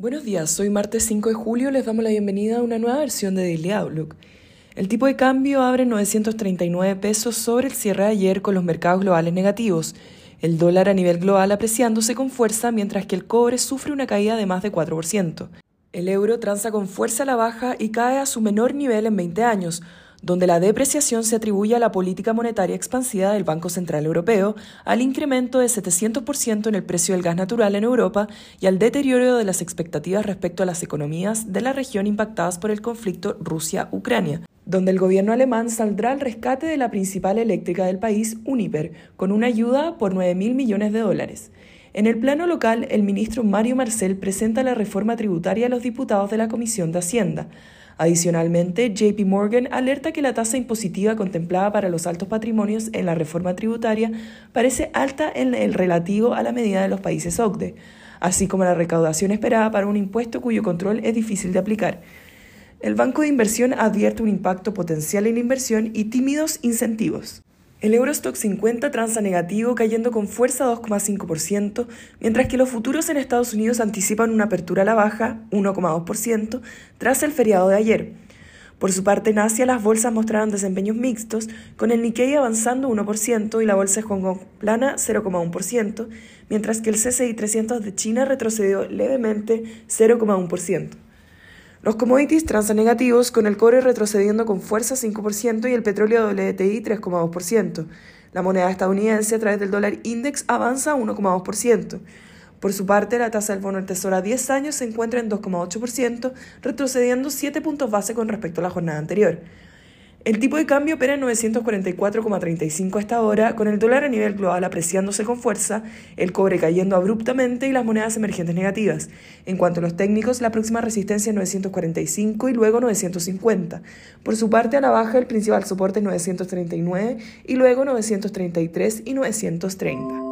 Buenos días, soy martes 5 de julio, les damos la bienvenida a una nueva versión de Daily Outlook. El tipo de cambio abre 939 pesos sobre el cierre de ayer con los mercados globales negativos, el dólar a nivel global apreciándose con fuerza mientras que el cobre sufre una caída de más de 4%. El euro transa con fuerza a la baja y cae a su menor nivel en 20 años, donde la depreciación se atribuye a la política monetaria expansiva del Banco Central Europeo, al incremento de 700% en el precio del gas natural en Europa y al deterioro de las expectativas respecto a las economías de la región impactadas por el conflicto Rusia-Ucrania donde el gobierno alemán saldrá al rescate de la principal eléctrica del país, Uniper, con una ayuda por 9 mil millones de dólares. En el plano local, el ministro Mario Marcel presenta la reforma tributaria a los diputados de la Comisión de Hacienda. Adicionalmente, JP Morgan alerta que la tasa impositiva contemplada para los altos patrimonios en la reforma tributaria parece alta en el relativo a la medida de los países OCDE, así como la recaudación esperada para un impuesto cuyo control es difícil de aplicar. El banco de inversión advierte un impacto potencial en la inversión y tímidos incentivos. El Eurostock 50 transa negativo cayendo con fuerza 2,5%, mientras que los futuros en Estados Unidos anticipan una apertura a la baja 1,2% tras el feriado de ayer. Por su parte, en Asia las bolsas mostraron desempeños mixtos, con el Nikkei avanzando 1% y la bolsa de Hong Kong plana 0,1%, mientras que el CCI 300 de China retrocedió levemente 0,1%. Los commodities transan negativos, con el cobre retrocediendo con fuerza 5% y el petróleo WTI 3,2%. La moneda estadounidense a través del dólar index avanza 1,2%. Por su parte, la tasa del bono del Tesoro a 10 años se encuentra en 2,8%, retrocediendo 7 puntos base con respecto a la jornada anterior. El tipo de cambio opera en 944,35 hasta ahora, con el dólar a nivel global apreciándose con fuerza, el cobre cayendo abruptamente y las monedas emergentes negativas. En cuanto a los técnicos, la próxima resistencia es 945 y luego 950. Por su parte, a la baja, el principal soporte es 939 y luego 933 y 930.